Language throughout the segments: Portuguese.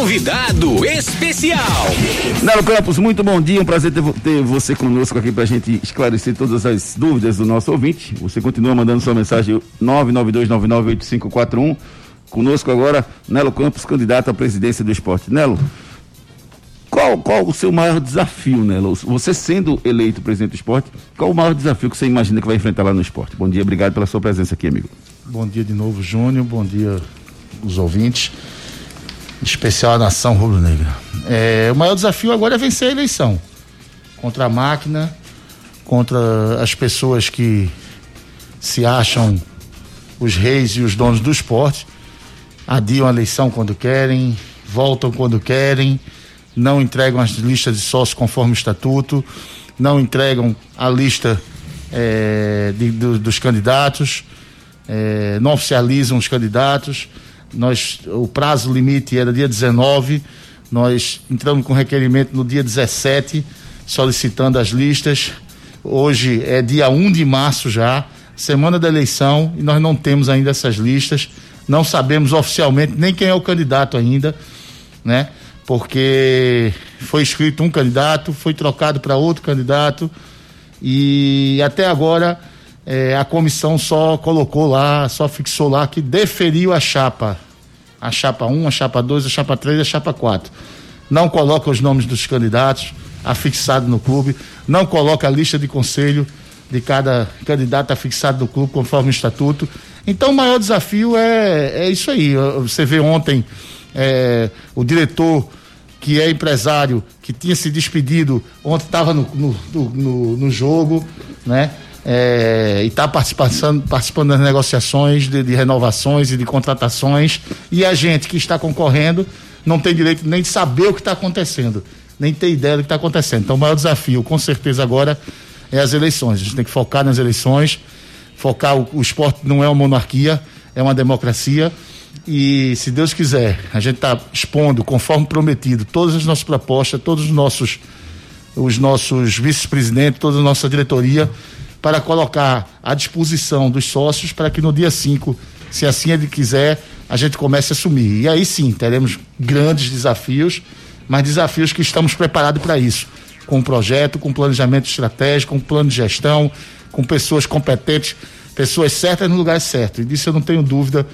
Convidado especial. Nelo Campos, muito bom dia. Um prazer ter, ter você conosco aqui para a gente esclarecer todas as dúvidas do nosso ouvinte. Você continua mandando sua mensagem 992998541. Conosco agora, Nelo Campos, candidato à presidência do esporte. Nelo, qual, qual o seu maior desafio, Nelo? Você sendo eleito presidente do esporte, qual o maior desafio que você imagina que vai enfrentar lá no esporte? Bom dia, obrigado pela sua presença aqui, amigo. Bom dia de novo, Júnior. Bom dia, os ouvintes. Especial a nação rubro-negra. É, o maior desafio agora é vencer a eleição. Contra a máquina, contra as pessoas que se acham os reis e os donos do esporte adiam a eleição quando querem, voltam quando querem, não entregam as listas de sócios conforme o estatuto, não entregam a lista é, de, do, dos candidatos, é, não oficializam os candidatos. Nós, o prazo limite era dia 19, nós entramos com requerimento no dia 17, solicitando as listas. Hoje é dia 1 de março já, semana da eleição, e nós não temos ainda essas listas não sabemos oficialmente nem quem é o candidato ainda, né? Porque foi escrito um candidato, foi trocado para outro candidato e até agora é, a comissão só colocou lá, só fixou lá que deferiu a chapa. A chapa 1, a chapa 2, a chapa 3 e a chapa 4. Não coloca os nomes dos candidatos afixados no clube, não coloca a lista de conselho de cada candidato afixado no clube conforme o estatuto então o maior desafio é, é isso aí. Você vê ontem é, o diretor que é empresário, que tinha se despedido, ontem estava no, no, no, no, jogo, né? É, e está participando, participando das negociações de, de, renovações e de contratações. E a gente que está concorrendo não tem direito nem de saber o que está acontecendo, nem ter ideia do que está acontecendo. Então, o maior desafio, com certeza, agora é as eleições. A gente tem que focar nas eleições focar o, o esporte não é uma monarquia, é uma democracia. E se Deus quiser, a gente está expondo, conforme prometido, todas as nossas propostas, todos os nossos, os nossos vice-presidentes, toda a nossa diretoria, para colocar à disposição dos sócios para que no dia 5, se assim ele quiser, a gente comece a assumir. E aí sim, teremos grandes desafios, mas desafios que estamos preparados para isso. Com um projeto, com planejamento estratégico, com plano de gestão, com pessoas competentes, pessoas certas no lugar certo. E disso eu não tenho dúvida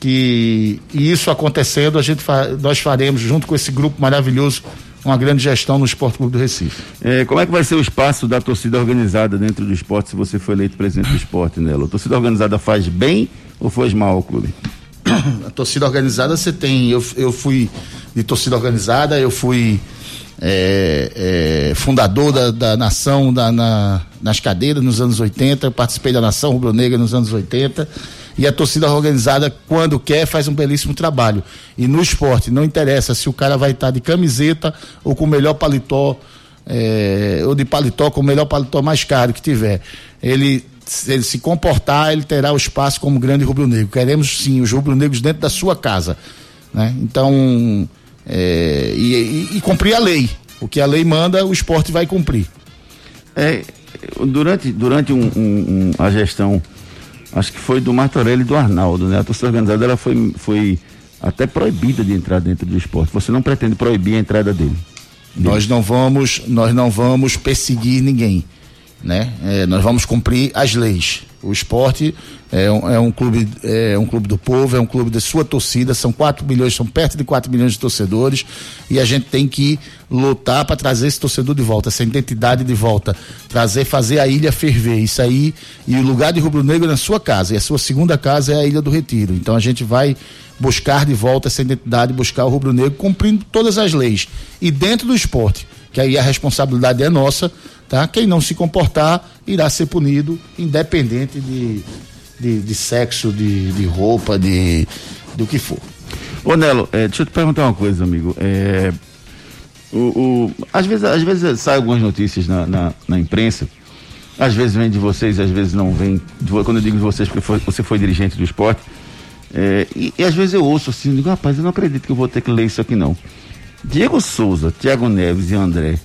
que isso acontecendo, a gente nós faremos, junto com esse grupo maravilhoso, uma grande gestão no Esporte Clube do Recife. É, como é que vai ser o espaço da torcida organizada dentro do esporte se você for eleito presidente do esporte, Nelo? A torcida organizada faz bem ou faz mal ao clube? A torcida organizada você tem. Eu, eu fui de torcida organizada, eu fui é, é, fundador da, da nação da, na, nas cadeiras nos anos 80, participei da nação rubro-negra nos anos 80 e a torcida organizada, quando quer, faz um belíssimo trabalho. E no esporte, não interessa se o cara vai estar de camiseta ou com o melhor paletó, é, ou de paletó com o melhor paletó mais caro que tiver. Ele, se ele se comportar, ele terá o espaço como grande rubro-negro. Queremos sim os rubro-negros dentro da sua casa. Né? Então, é, e, e, e, cumprir a lei. O que a lei manda, o esporte vai cumprir. É, durante durante um, um, um, a gestão, acho que foi do Martorelli e do Arnaldo, né? A torcida organizada ela foi, foi até proibida de entrar dentro do esporte. Você não pretende proibir a entrada dele? Nós não vamos, nós não vamos perseguir ninguém, né? É, nós vamos cumprir as leis. O esporte é um, é um, clube, é um clube do povo, é um clube de sua torcida, são 4 milhões, são perto de 4 milhões de torcedores, e a gente tem que lutar para trazer esse torcedor de volta, essa identidade de volta, trazer, fazer a ilha ferver, isso aí, e o lugar de Rubro Negro é na sua casa, e a sua segunda casa é a Ilha do Retiro. Então a gente vai buscar de volta essa identidade, buscar o Rubro Negro cumprindo todas as leis. E dentro do esporte, que aí a responsabilidade é nossa, tá? Quem não se comportar irá ser punido, independente de, de, de sexo, de, de roupa, de do que for. Ô Nelo, é, deixa eu te perguntar uma coisa, amigo. É, o, o, às, vezes, às vezes saem algumas notícias na, na, na, imprensa, às vezes vem de vocês, às vezes não vem. Quando eu digo de vocês, porque foi, você foi dirigente do esporte, é, e, e, às vezes eu ouço assim, digo, rapaz, eu não acredito que eu vou ter que ler isso aqui não. Diego Souza, Thiago Neves e André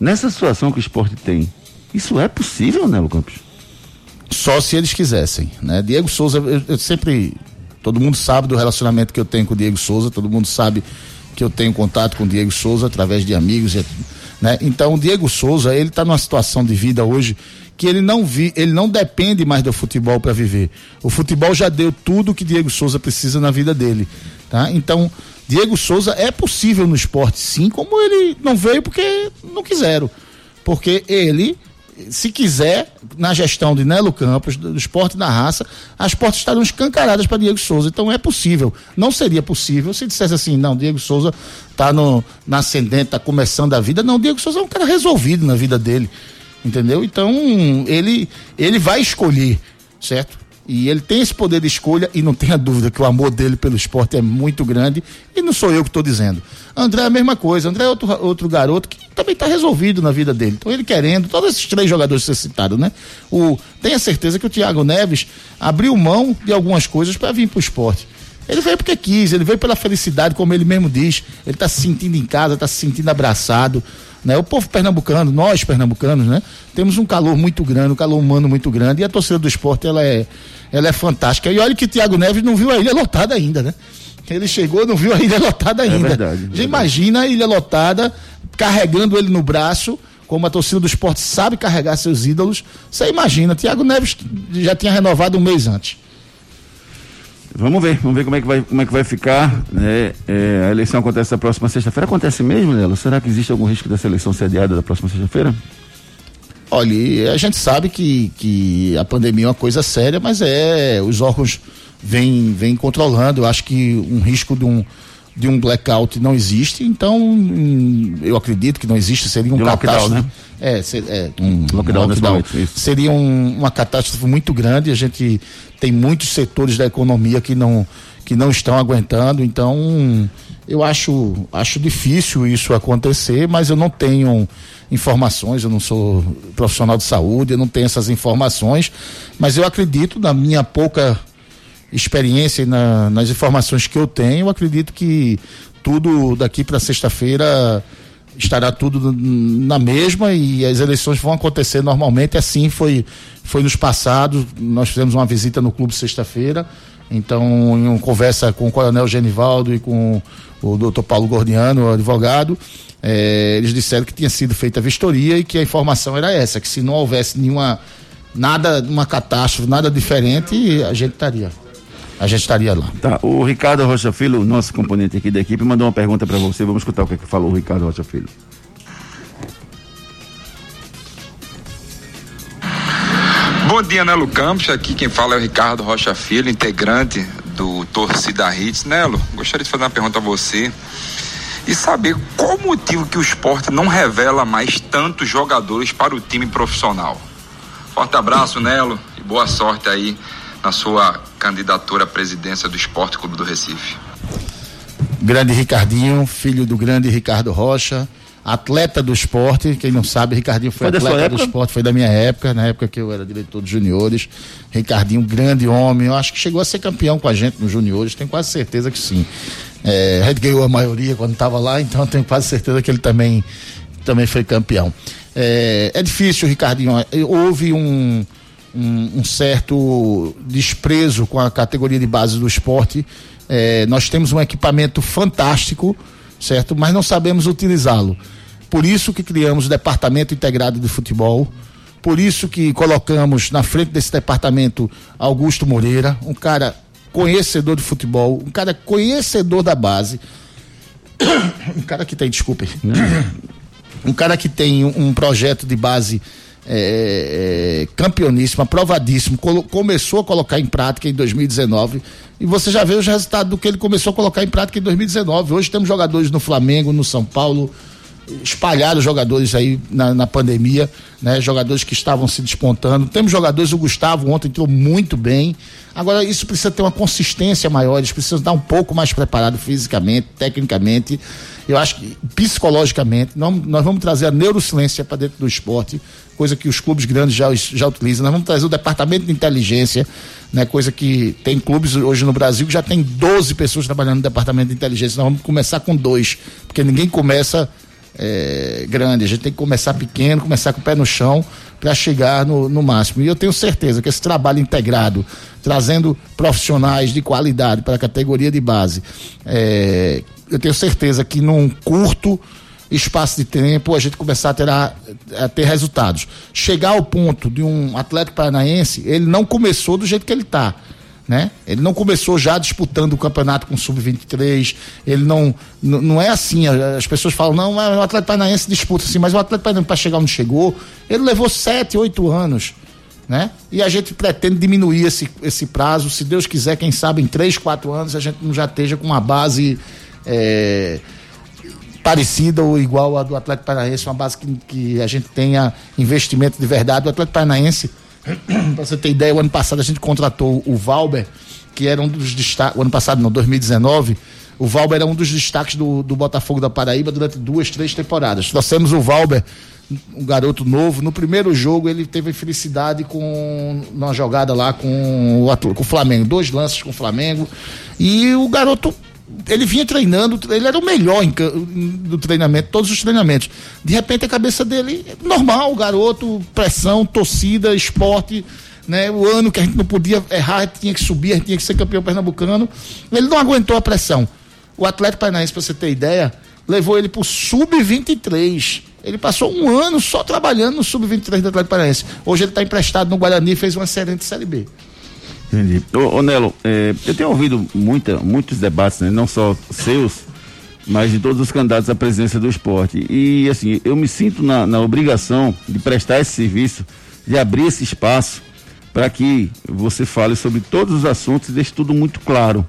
Nessa situação que o esporte tem, isso é possível, né, Campos? Só se eles quisessem, né? Diego Souza, eu, eu, sempre, todo mundo sabe do relacionamento que eu tenho com o Diego Souza, todo mundo sabe que eu tenho contato com o Diego Souza através de amigos, né? Então o Diego Souza, ele está numa situação de vida hoje que ele não vi, ele não depende mais do futebol para viver. O futebol já deu tudo que Diego Souza precisa na vida dele, tá? Então, Diego Souza é possível no esporte, sim, como ele não veio porque não quiseram. Porque ele se quiser, na gestão de Nelo Campos, do esporte da raça, as portas estarão escancaradas para Diego Souza. Então é possível. Não seria possível se dissesse assim, não, Diego Souza está na ascendente, está começando a vida. Não, Diego Souza é um cara resolvido na vida dele. Entendeu? Então, ele, ele vai escolher, certo? E ele tem esse poder de escolha e não tenha dúvida que o amor dele pelo esporte é muito grande e não sou eu que estou dizendo. André é a mesma coisa. André é outro, outro garoto que também está resolvido na vida dele. Então ele querendo, todos esses três jogadores que você né? O, tenha certeza que o Thiago Neves abriu mão de algumas coisas para vir para o esporte. Ele veio porque quis, ele veio pela felicidade, como ele mesmo diz. Ele está se sentindo em casa, está se sentindo abraçado. Né? O povo pernambucano, nós pernambucanos, né? Temos um calor muito grande, um calor humano muito grande, e a torcida do esporte ela é, ela é fantástica. E olha que o Thiago Neves não viu a ilha lotada ainda, né? Ele chegou, não viu a ilha lotada é ainda. É verdade, Já imagina a ilha lotada carregando ele no braço, como a torcida do esporte sabe carregar seus ídolos. Você imagina, Thiago Neves já tinha renovado um mês antes. Vamos ver, vamos ver como é que vai, como é que vai ficar. Né? É, a eleição acontece na próxima sexta-feira. Acontece mesmo, Nelo? Será que existe algum risco dessa eleição ser adiada da próxima sexta-feira? Olha, a gente sabe que, que a pandemia é uma coisa séria, mas é os órgãos vêm vem controlando. Eu acho que um risco de um, de um blackout não existe, então hum, eu acredito que não existe, seria um de catástrofe. Lockdown, né? É, ser, é um lockdown, lockdown. seria um, uma catástrofe muito grande. A gente tem muitos setores da economia que não que não estão aguentando, então eu acho acho difícil isso acontecer, mas eu não tenho informações, eu não sou profissional de saúde, eu não tenho essas informações, mas eu acredito na minha pouca experiência e na, nas informações que eu tenho, acredito que tudo daqui para sexta-feira estará tudo na mesma e as eleições vão acontecer normalmente. Assim foi, foi nos passados. Nós fizemos uma visita no clube sexta-feira. Então, em uma conversa com o Coronel Genivaldo e com o doutor Paulo Gordiano, advogado, eh, eles disseram que tinha sido feita a vistoria e que a informação era essa, que se não houvesse nenhuma nada, uma catástrofe, nada diferente, a gente estaria a gente estaria lá. Tá, o Ricardo Rocha Filho, nosso componente aqui da equipe, mandou uma pergunta para você. Vamos escutar o que, é que falou o Ricardo Rocha Filho. Bom dia, Nelo Campos. Aqui quem fala é o Ricardo Rocha Filho, integrante do Torcida Hits. Nelo, gostaria de fazer uma pergunta a você e saber qual o motivo que o esporte não revela mais tantos jogadores para o time profissional. Forte abraço, Nelo, e boa sorte aí na sua candidatura à presidência do Esporte Clube do Recife. Grande Ricardinho, filho do grande Ricardo Rocha, atleta do esporte. Quem não sabe, Ricardinho foi, foi atleta do esporte, foi da minha época, na época que eu era diretor de juniores. Ricardinho, grande homem, eu acho que chegou a ser campeão com a gente nos juniores, tenho quase certeza que sim. É, a gente ganhou a maioria quando estava lá, então tenho quase certeza que ele também, também foi campeão. É, é difícil, Ricardinho. Houve um um, um certo desprezo com a categoria de base do esporte. É, nós temos um equipamento fantástico, certo? Mas não sabemos utilizá-lo. Por isso que criamos o Departamento Integrado de Futebol. Por isso que colocamos na frente desse departamento Augusto Moreira, um cara conhecedor de futebol, um cara conhecedor da base. Um cara que tem, desculpe. Um cara que tem um projeto de base é, é, campeoníssimo, aprovadíssimo, começou a colocar em prática em 2019 e você já vê os resultados do que ele começou a colocar em prática em 2019. Hoje temos jogadores no Flamengo, no São Paulo, espalhados jogadores aí na, na, pandemia, né? Jogadores que estavam se despontando. Temos jogadores, o Gustavo ontem entrou muito bem. Agora, isso precisa ter uma consistência maior, eles precisam estar um pouco mais preparados fisicamente, tecnicamente. Eu acho que psicologicamente, nós, nós vamos trazer a neurociência para dentro do esporte, coisa que os clubes grandes já, já utilizam. Nós vamos trazer o departamento de inteligência, né? Coisa que tem clubes hoje no Brasil que já tem 12 pessoas trabalhando no departamento de inteligência. Nós vamos começar com dois, porque ninguém começa é, grande. A gente tem que começar pequeno, começar com o pé no chão para chegar no, no máximo. E eu tenho certeza que esse trabalho integrado, trazendo profissionais de qualidade para a categoria de base, é, eu tenho certeza que num curto espaço de tempo a gente começar a ter, a, a ter resultados. Chegar ao ponto de um Atlético Paranaense, ele não começou do jeito que ele está né? Ele não começou já disputando o campeonato com sub-23, ele não não é assim, as pessoas falam, não, o Atlético Paranaense disputa assim, mas o Atlético Paranaense para chegar onde chegou, ele levou sete, oito anos, né? E a gente pretende diminuir esse, esse prazo, se Deus quiser, quem sabe em três, quatro anos a gente não já esteja com uma base é, parecida ou igual à do Atlético Paranaense, uma base que, que a gente tenha investimento de verdade. O Atlético Paranaense para você ter ideia, o ano passado a gente contratou o Valber, que era um dos destaques. O ano passado, não, 2019. O Valber era um dos destaques do, do Botafogo da Paraíba durante duas, três temporadas. Trouxemos o Valber, um garoto novo. No primeiro jogo, ele teve infelicidade com uma jogada lá com o, com o Flamengo. Dois lances com o Flamengo. E o garoto ele vinha treinando, ele era o melhor do treinamento, todos os treinamentos. De repente a cabeça dele, normal, garoto, pressão, torcida, esporte, né? O ano que a gente não podia errar, tinha que subir, tinha que ser campeão pernambucano. Ele não aguentou a pressão. O Atlético Paranaense, para você ter ideia, levou ele pro sub-23. Ele passou um ano só trabalhando no sub-23 do Atlético Paranaense. Hoje ele está emprestado no Guarani e fez uma excelente Série B. Entendi. Ô, ô Nelo, é, eu tenho ouvido muita, muitos debates, né, não só seus, mas de todos os candidatos à presidência do esporte. E, assim, eu me sinto na, na obrigação de prestar esse serviço, de abrir esse espaço para que você fale sobre todos os assuntos e deixe tudo muito claro.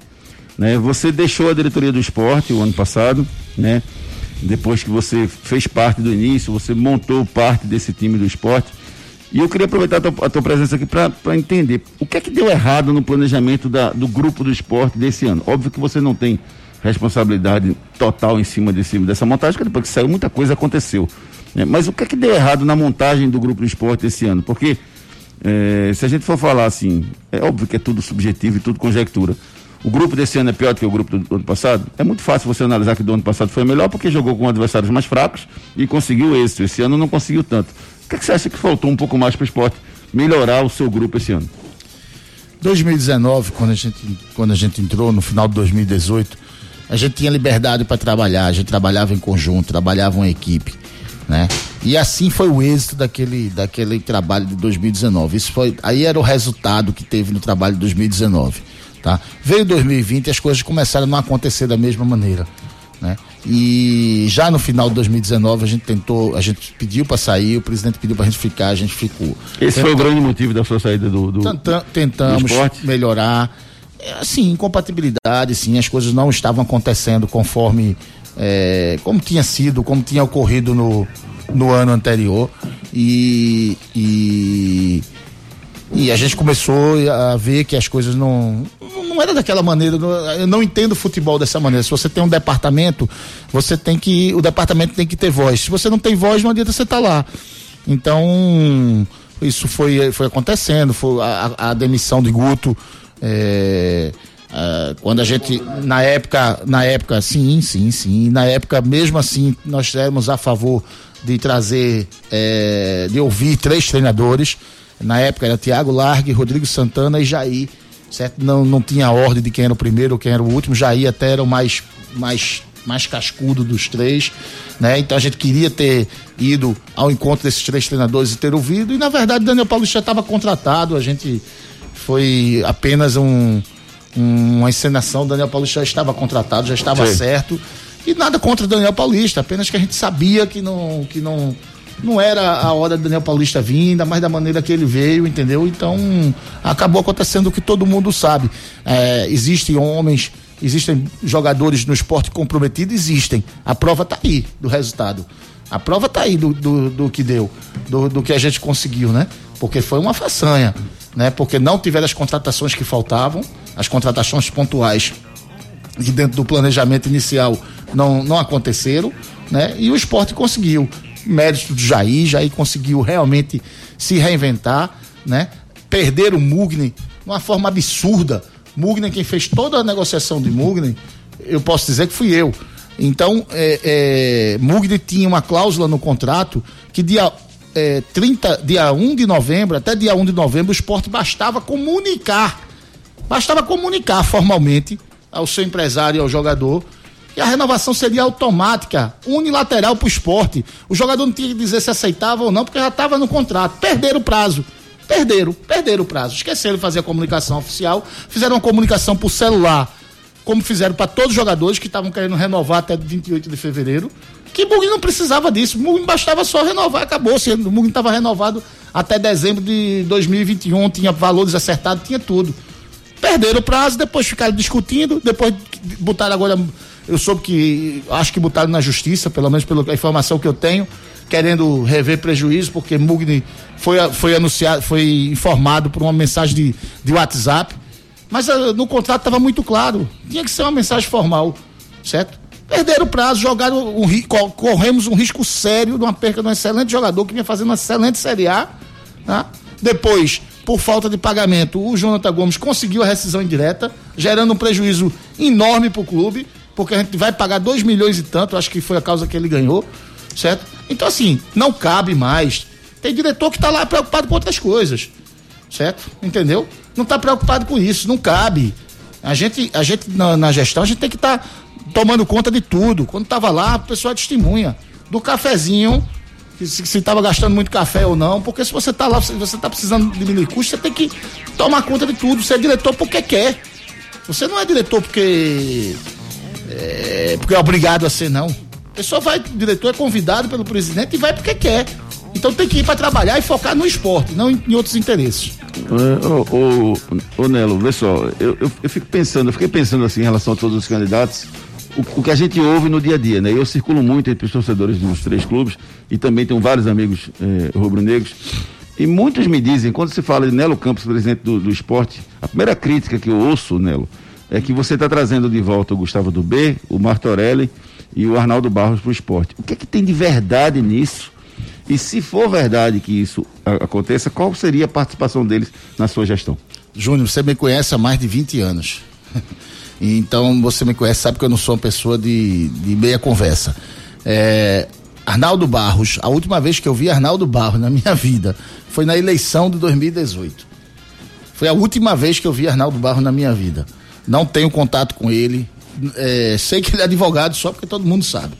Né? Você deixou a diretoria do esporte o ano passado, né? Depois que você fez parte do início, você montou parte desse time do esporte e eu queria aproveitar a tua, a tua presença aqui para entender o que é que deu errado no planejamento da, do grupo do esporte desse ano. Óbvio que você não tem responsabilidade total em cima desse, dessa montagem, porque depois que saiu muita coisa aconteceu. Né? Mas o que é que deu errado na montagem do grupo do esporte esse ano? Porque é, se a gente for falar assim, é óbvio que é tudo subjetivo e tudo conjectura. O grupo desse ano é pior do que o grupo do, do ano passado? É muito fácil você analisar que do ano passado foi melhor porque jogou com adversários mais fracos e conseguiu êxito. Esse ano não conseguiu tanto. O que, é que você acha que faltou um pouco mais para o esporte melhorar o seu grupo esse ano? 2019, quando a gente, quando a gente entrou, no final de 2018, a gente tinha liberdade para trabalhar, a gente trabalhava em conjunto, trabalhava em equipe, né? E assim foi o êxito daquele, daquele trabalho de 2019. Isso foi, aí era o resultado que teve no trabalho de 2019, tá? Veio 2020 e as coisas começaram a não acontecer da mesma maneira, né? E já no final de 2019 a gente tentou, a gente pediu para sair, o presidente pediu para a gente ficar, a gente ficou. Esse foi o grande motivo da sua saída do, do tentamos do melhorar. É, assim, incompatibilidade, sim, as coisas não estavam acontecendo conforme é, como tinha sido, como tinha ocorrido no, no ano anterior. E, e, e a gente começou a ver que as coisas não, não era daquela maneira. Eu não entendo futebol dessa maneira. Se você tem um departamento, você tem que. O departamento tem que ter voz. Se você não tem voz, não adianta você estar tá lá. Então, isso foi, foi acontecendo. Foi a, a demissão de Guto. É, é, quando a gente. Na época, na época, sim, sim, sim. Na época, mesmo assim, nós éramos a favor de trazer, é, de ouvir três treinadores. Na época era Tiago Largue, Rodrigo Santana e Jair certo? Não, não tinha ordem de quem era o primeiro ou quem era o último, Jair até era o mais, mais, mais cascudo dos três, né? Então a gente queria ter ido ao encontro desses três treinadores e ter ouvido, e na verdade Daniel Paulo já estava contratado, a gente foi apenas um, um, uma encenação, Daniel Paulo já estava contratado, já estava Sim. certo, e nada contra Daniel Paulista, apenas que a gente sabia que não, que não não era a hora do Daniel Paulista vir, ainda mais da maneira que ele veio, entendeu? Então, acabou acontecendo o que todo mundo sabe. É, existem homens, existem jogadores no esporte comprometido, existem. A prova está aí do resultado. A prova está aí do, do, do, que deu, do, do que a gente conseguiu, né? Porque foi uma façanha, né? Porque não tiveram as contratações que faltavam, as contratações pontuais que dentro do planejamento inicial não, não aconteceram, né? E o esporte conseguiu mérito do Jair, Jair conseguiu realmente se reinventar, né? Perder o Mugni de uma forma absurda. Mugni, quem fez toda a negociação de Mugni, eu posso dizer que fui eu. Então, é, é, Mugni tinha uma cláusula no contrato que dia é, 30, dia 1 de novembro, até dia 1 de novembro, o esporte bastava comunicar, bastava comunicar formalmente ao seu empresário e ao jogador e a renovação seria automática, unilateral para o esporte. O jogador não tinha que dizer se aceitava ou não, porque já estava no contrato. Perderam o prazo. Perderam, perderam o prazo. Esqueceram de fazer a comunicação oficial, fizeram uma comunicação por celular, como fizeram para todos os jogadores que estavam querendo renovar até 28 de fevereiro. Que Mugni não precisava disso, Mugni bastava só renovar, acabou. O Mugni estava renovado até dezembro de 2021, tinha valores acertados, tinha tudo. Perderam o prazo, depois ficaram discutindo, depois botaram agora eu soube que, acho que botaram na justiça, pelo menos pela informação que eu tenho, querendo rever prejuízo, porque Mugni foi, foi anunciado, foi informado por uma mensagem de, de WhatsApp. Mas uh, no contrato estava muito claro, tinha que ser uma mensagem formal, certo? Perderam o prazo, jogaram um, corremos um risco sério de uma perca de um excelente jogador que vinha fazendo uma excelente Série A. Tá? Depois, por falta de pagamento, o Jonathan Gomes conseguiu a rescisão indireta, gerando um prejuízo enorme para o clube porque a gente vai pagar 2 milhões e tanto, acho que foi a causa que ele ganhou, certo? Então, assim, não cabe mais. Tem diretor que está lá preocupado com outras coisas, certo? Entendeu? Não está preocupado com isso, não cabe. A gente, a gente na, na gestão, a gente tem que estar tá tomando conta de tudo. Quando estava lá, a pessoa testemunha do cafezinho, se estava gastando muito café ou não, porque se você está lá, se você está precisando diminuir custo, você tem que tomar conta de tudo. Você é diretor porque quer. Você não é diretor porque é, porque é obrigado a ser, não. A pessoa vai, o diretor é convidado pelo presidente e vai porque quer. Então tem que ir para trabalhar e focar no esporte, não em, em outros interesses. É, ô, ô, ô, Nelo, vê só, eu, eu, eu, fico pensando, eu fiquei pensando assim em relação a todos os candidatos, o, o, que a gente ouve no dia a dia, né? Eu circulo muito entre os torcedores dos três clubes e também tenho vários amigos eh, rubro-negros. E muitos me dizem, quando se fala de Nelo Campos, presidente do, do esporte, a primeira crítica que eu ouço, Nelo, é que você está trazendo de volta o Gustavo do B, o Martorelli e o Arnaldo Barros para o esporte. O que é que tem de verdade nisso? E se for verdade que isso aconteça, qual seria a participação deles na sua gestão? Júnior, você me conhece há mais de 20 anos. então você me conhece, sabe que eu não sou uma pessoa de, de meia conversa. É, Arnaldo Barros, a última vez que eu vi Arnaldo Barros na minha vida foi na eleição de 2018. Foi a última vez que eu vi Arnaldo Barros na minha vida não tenho contato com ele. É, sei que ele é advogado só porque todo mundo sabe.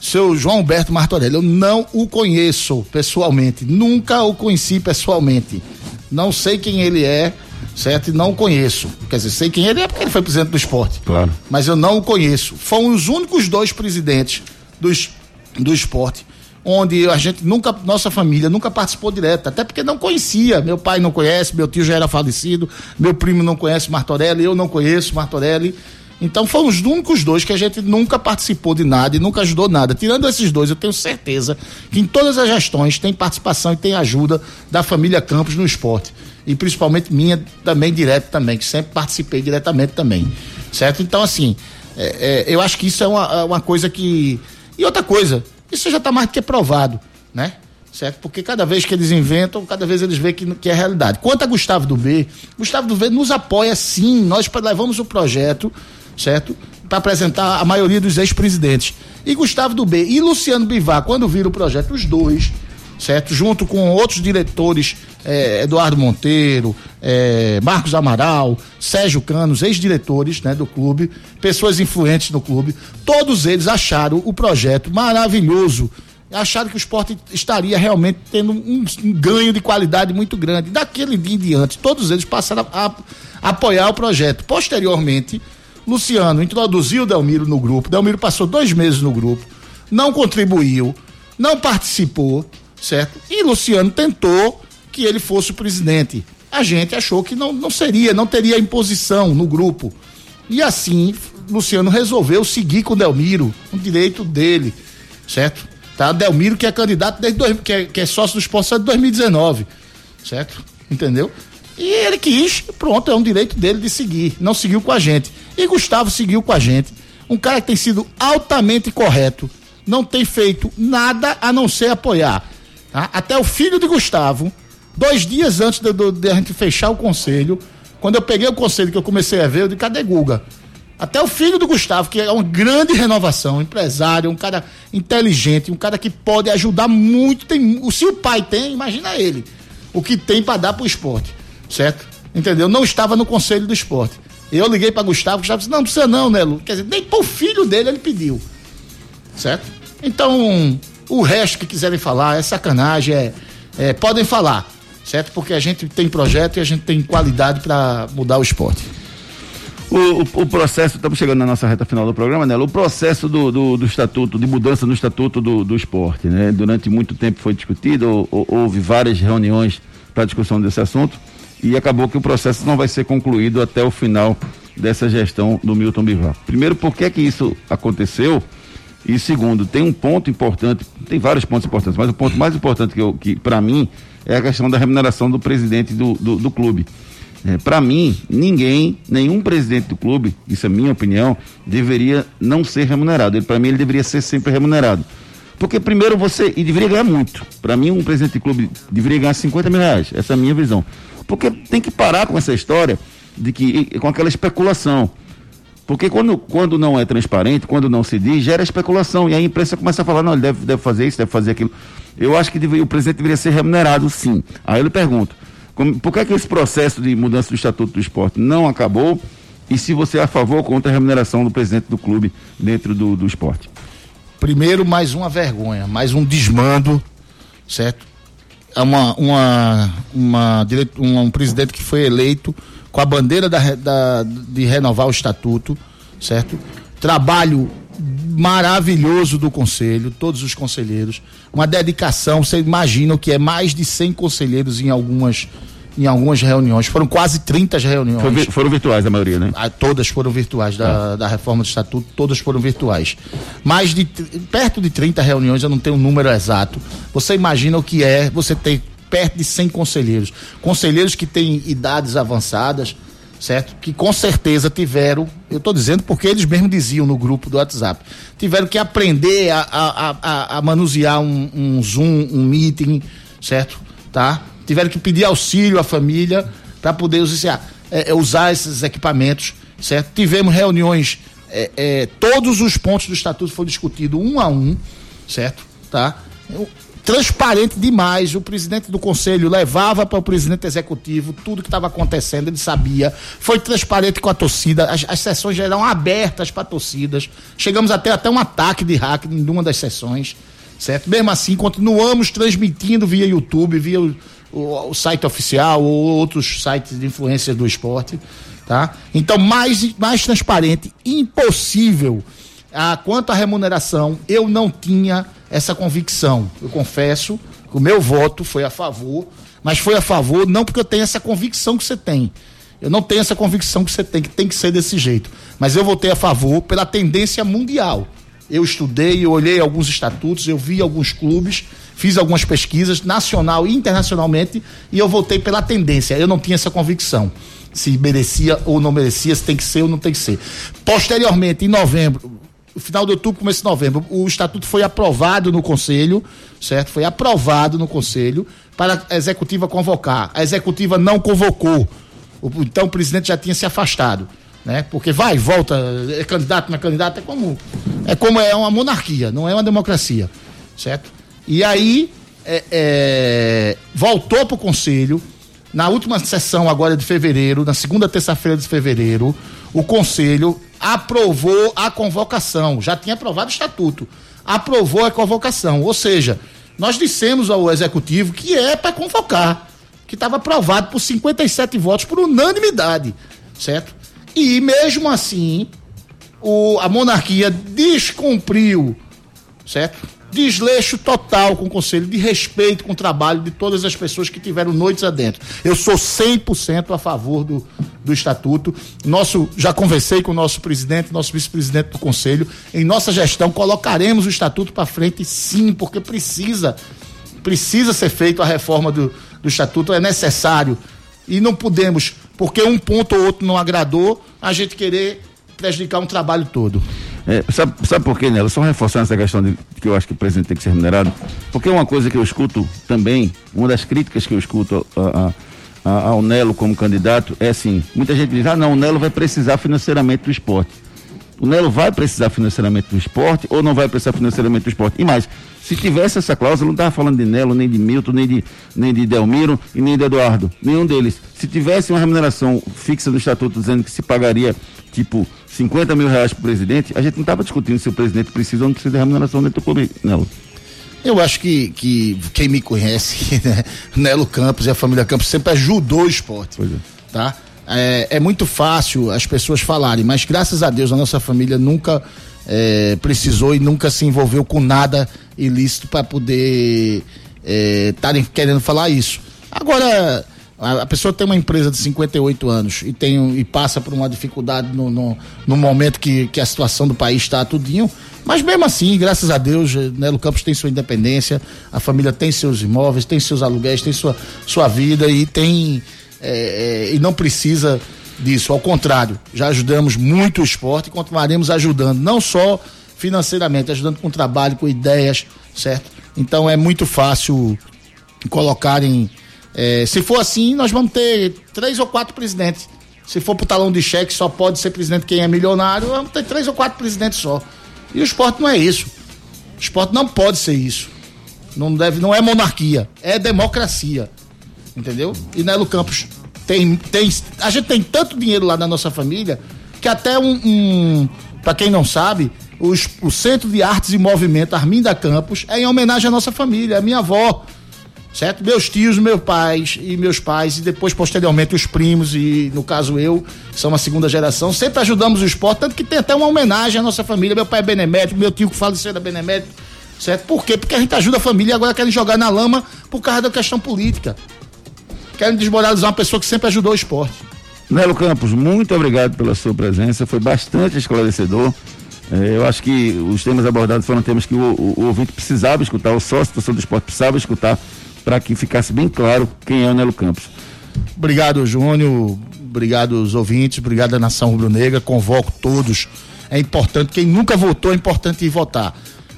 Seu João Alberto Martorelli, eu não o conheço pessoalmente, nunca o conheci pessoalmente. Não sei quem ele é, certo? E não o conheço. Quer dizer, sei quem ele é porque ele foi presidente do esporte. Claro. Mas eu não o conheço. Foram os únicos dois presidentes do, do esporte onde a gente nunca, nossa família nunca participou direto, até porque não conhecia. Meu pai não conhece, meu tio já era falecido, meu primo não conhece Martorelli, eu não conheço Martorelli. Então foram os únicos dois que a gente nunca participou de nada e nunca ajudou nada. Tirando esses dois, eu tenho certeza que em todas as gestões tem participação e tem ajuda da família Campos no esporte. E principalmente minha também direto também, que sempre participei diretamente também. Certo? Então, assim, é, é, eu acho que isso é uma, é uma coisa que. E outra coisa, isso já está mais do que provado, né? Certo? Porque cada vez que eles inventam, cada vez eles veem que, que é realidade. Quanto a Gustavo do B, Gustavo do B nos apoia sim. Nós levamos o projeto, certo? Para apresentar a maioria dos ex-presidentes. E Gustavo do B e Luciano Bivar, quando viram o projeto, os dois, certo? Junto com outros diretores, eh, Eduardo Monteiro, eh, Marcos Amaral, Sérgio Canos, ex-diretores né, do clube, pessoas influentes no clube, todos eles acharam o projeto maravilhoso. Acharam que o esporte estaria realmente tendo um, um ganho de qualidade muito grande. Daquele dia em diante, todos eles passaram a, a apoiar o projeto. Posteriormente, Luciano introduziu o Delmiro no grupo. Delmiro passou dois meses no grupo, não contribuiu, não participou certo? E Luciano tentou que ele fosse o presidente. A gente achou que não, não seria, não teria imposição no grupo. E assim, Luciano resolveu seguir com Delmiro, o direito dele, certo? Tá? Delmiro que é candidato desde dois, que, é, que é sócio do esporte de 2019, certo? Entendeu? E ele quis, pronto, é um direito dele de seguir. Não seguiu com a gente. E Gustavo seguiu com a gente. Um cara que tem sido altamente correto, não tem feito nada a não ser apoiar. Tá? Até o filho de Gustavo, dois dias antes de, de, de, a gente fechar o conselho, quando eu peguei o conselho que eu comecei a ver, eu disse, cadê Guga? Até o filho do Gustavo, que é uma grande renovação, empresário, um cara inteligente, um cara que pode ajudar muito. Tem, se o pai tem, imagina ele. O que tem para dar pro esporte. Certo? Entendeu? Não estava no conselho do esporte. Eu liguei para Gustavo, Gustavo disse: não, não precisa não, né, Lu? Quer dizer, nem pro filho dele ele pediu. Certo? Então, o resto que quiserem falar é sacanagem, é, é podem falar, certo? Porque a gente tem projeto e a gente tem qualidade para mudar o esporte. O, o, o, processo, estamos chegando na nossa reta final do programa, né? O processo do, do, do estatuto, de mudança no estatuto do, do esporte, né? Durante muito tempo foi discutido, houve várias reuniões para discussão desse assunto e acabou que o processo não vai ser concluído até o final dessa gestão do Milton Bivar. Primeiro, por que que isso aconteceu? E segundo, tem um ponto importante, tem vários pontos importantes, mas o ponto mais importante que, que para mim é a questão da remuneração do presidente do, do, do clube. É, para mim, ninguém, nenhum presidente do clube, isso é minha opinião, deveria não ser remunerado. Para mim, ele deveria ser sempre remunerado. Porque primeiro você, e deveria ganhar muito. Para mim, um presidente de clube deveria ganhar 50 mil reais. Essa é a minha visão. Porque tem que parar com essa história de que, com aquela especulação. Porque quando, quando não é transparente, quando não se diz, gera especulação. E a imprensa começa a falar, não, ele deve, deve fazer isso, deve fazer aquilo. Eu acho que deve, o presidente deveria ser remunerado, sim. Aí eu lhe pergunto, como, por que, é que esse processo de mudança do Estatuto do Esporte não acabou? E se você é a favor ou contra a remuneração do presidente do clube dentro do, do esporte? Primeiro, mais uma vergonha, mais um desmando, certo? É uma, uma, uma, uma, um presidente que foi eleito com a bandeira da, da, de renovar o estatuto, certo? Trabalho maravilhoso do conselho, todos os conselheiros, uma dedicação, você imagina o que é mais de 100 conselheiros em algumas em algumas reuniões, foram quase 30 reuniões. Foi, foram virtuais a maioria, né? Ah, todas foram virtuais da, ah. da reforma do estatuto, todas foram virtuais. Mais de perto de 30 reuniões, eu não tenho um número exato. Você imagina o que é você ter perto de 100 conselheiros, conselheiros que têm idades avançadas, certo? Que com certeza tiveram, eu estou dizendo porque eles mesmos diziam no grupo do WhatsApp, tiveram que aprender a, a, a, a manusear um, um, Zoom, um meeting, certo? Tá? Tiveram que pedir auxílio à família para poder usar, é, é, usar esses equipamentos, certo? Tivemos reuniões, é, é, todos os pontos do estatuto foram discutidos um a um, certo? Tá? transparente demais. O presidente do conselho levava para o presidente executivo tudo que estava acontecendo, ele sabia. Foi transparente com a torcida, as, as sessões eram abertas para torcidas. Chegamos até até um ataque de hacker em uma das sessões, certo? Mesmo assim, continuamos transmitindo via YouTube, via o, o, site oficial ou outros sites de influência do esporte, tá? Então, mais, mais transparente, impossível. Ah, quanto à remuneração, eu não tinha essa convicção. Eu confesso que o meu voto foi a favor, mas foi a favor não porque eu tenho essa convicção que você tem. Eu não tenho essa convicção que você tem, que tem que ser desse jeito. Mas eu votei a favor pela tendência mundial. Eu estudei, eu olhei alguns estatutos, eu vi alguns clubes, fiz algumas pesquisas, nacional e internacionalmente, e eu votei pela tendência. Eu não tinha essa convicção. Se merecia ou não merecia, se tem que ser ou não tem que ser. Posteriormente, em novembro, final de outubro, começo de novembro, o estatuto foi aprovado no conselho, certo? Foi aprovado no conselho para a executiva convocar. A executiva não convocou. Então o presidente já tinha se afastado, né? Porque vai, volta, é candidato, não é candidato, é como é como é uma monarquia, não é uma democracia, certo? E aí é, é, voltou para o conselho na última sessão agora de fevereiro, na segunda terça-feira de fevereiro, o conselho aprovou a convocação, já tinha aprovado o estatuto, aprovou a convocação, ou seja, nós dissemos ao executivo que é para convocar, que estava aprovado por 57 votos por unanimidade, certo? E mesmo assim, o, a monarquia descumpriu, certo? desleixo total com o conselho, de respeito com o trabalho de todas as pessoas que tiveram noites adentro. Eu sou 100% a favor do, do estatuto. Nosso, já conversei com o nosso presidente, nosso vice-presidente do conselho. Em nossa gestão colocaremos o estatuto para frente, sim, porque precisa precisa ser feita a reforma do, do estatuto, é necessário. E não podemos, porque um ponto ou outro não agradou, a gente querer prejudicar um trabalho todo. É, sabe, sabe por quê, Nela? Só reforçando essa questão de que eu acho que o presidente tem que ser remunerado. Porque uma coisa que eu escuto também, uma das críticas que eu escuto a, a, a, ao Nelo como candidato é assim: muita gente diz, ah, não, o Nelo vai precisar financeiramente do esporte. O Nelo vai precisar financeiramente do esporte ou não vai precisar financeiramente do esporte? E mais, se tivesse essa cláusula, não estava falando de Nelo, nem de Milton, nem de, nem de Delmiro e nem de Eduardo, nenhum deles. Se tivesse uma remuneração fixa do estatuto dizendo que se pagaria, tipo, 50 mil reais para o presidente, a gente não estava discutindo se o presidente precisa ou não precisa de remuneração dentro do clube, Nelo. Eu acho que, que quem me conhece, né, Nelo Campos e a família Campos sempre ajudou o esporte. Pois é. Tá? É, é muito fácil as pessoas falarem, mas graças a Deus a nossa família nunca é, precisou e nunca se envolveu com nada ilícito para poder estarem é, querendo falar isso. Agora, a, pessoa tem uma empresa de 58 anos e, tem, e passa por uma dificuldade no, no, no momento que, que a situação do país está tudinho, mas mesmo assim, graças a Deus, Nelo Campos tem sua independência, a família tem seus imóveis, tem seus aluguéis, tem sua, sua vida e tem é, é, e não precisa disso. Ao contrário, já ajudamos muito o esporte e continuaremos ajudando, não só financeiramente, ajudando com trabalho, com ideias, certo? Então é muito fácil colocarem. É, se for assim, nós vamos ter três ou quatro presidentes. Se for pro talão de cheque, só pode ser presidente quem é milionário, vamos ter três ou quatro presidentes só. E o esporte não é isso. O esporte não pode ser isso. Não, deve, não é monarquia, é democracia entendeu? E Nelo Campos tem, tem. A gente tem tanto dinheiro lá na nossa família que até um. um para quem não sabe, os, o Centro de Artes e Movimento Arminda Campos é em homenagem à nossa família, à minha avó. Certo? Meus tios, meus pais e meus pais, e depois, posteriormente, os primos, e no caso eu, são uma segunda geração, sempre ajudamos o esporte, tanto que tem até uma homenagem à nossa família. Meu pai é benemérito, meu tio que faleceu era benemérito. Certo? Por quê? Porque a gente ajuda a família e agora querem jogar na lama por causa da questão política querem desmoralizar uma pessoa que sempre ajudou o esporte. Nelo Campos, muito obrigado pela sua presença, foi bastante esclarecedor. É, eu acho que os temas abordados foram temas que o, o, o ouvinte precisava escutar, o sócio do esporte precisava escutar, para que ficasse bem claro quem é o Nelo Campos. Obrigado, Júnior. Obrigado aos ouvintes, obrigado à Nação Rubro-Negra. Convoco todos. É importante, quem nunca votou, é importante ir votar.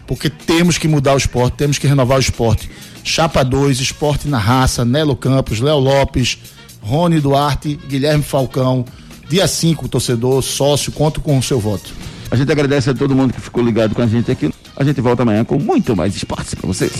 Porque temos que mudar o esporte, temos que renovar o esporte. Chapa 2, Esporte na Raça, Nelo Campos, Léo Lopes, Rony Duarte, Guilherme Falcão. Dia 5, torcedor, sócio, conto com o seu voto. A gente agradece a todo mundo que ficou ligado com a gente aqui. A gente volta amanhã com muito mais esportes para vocês.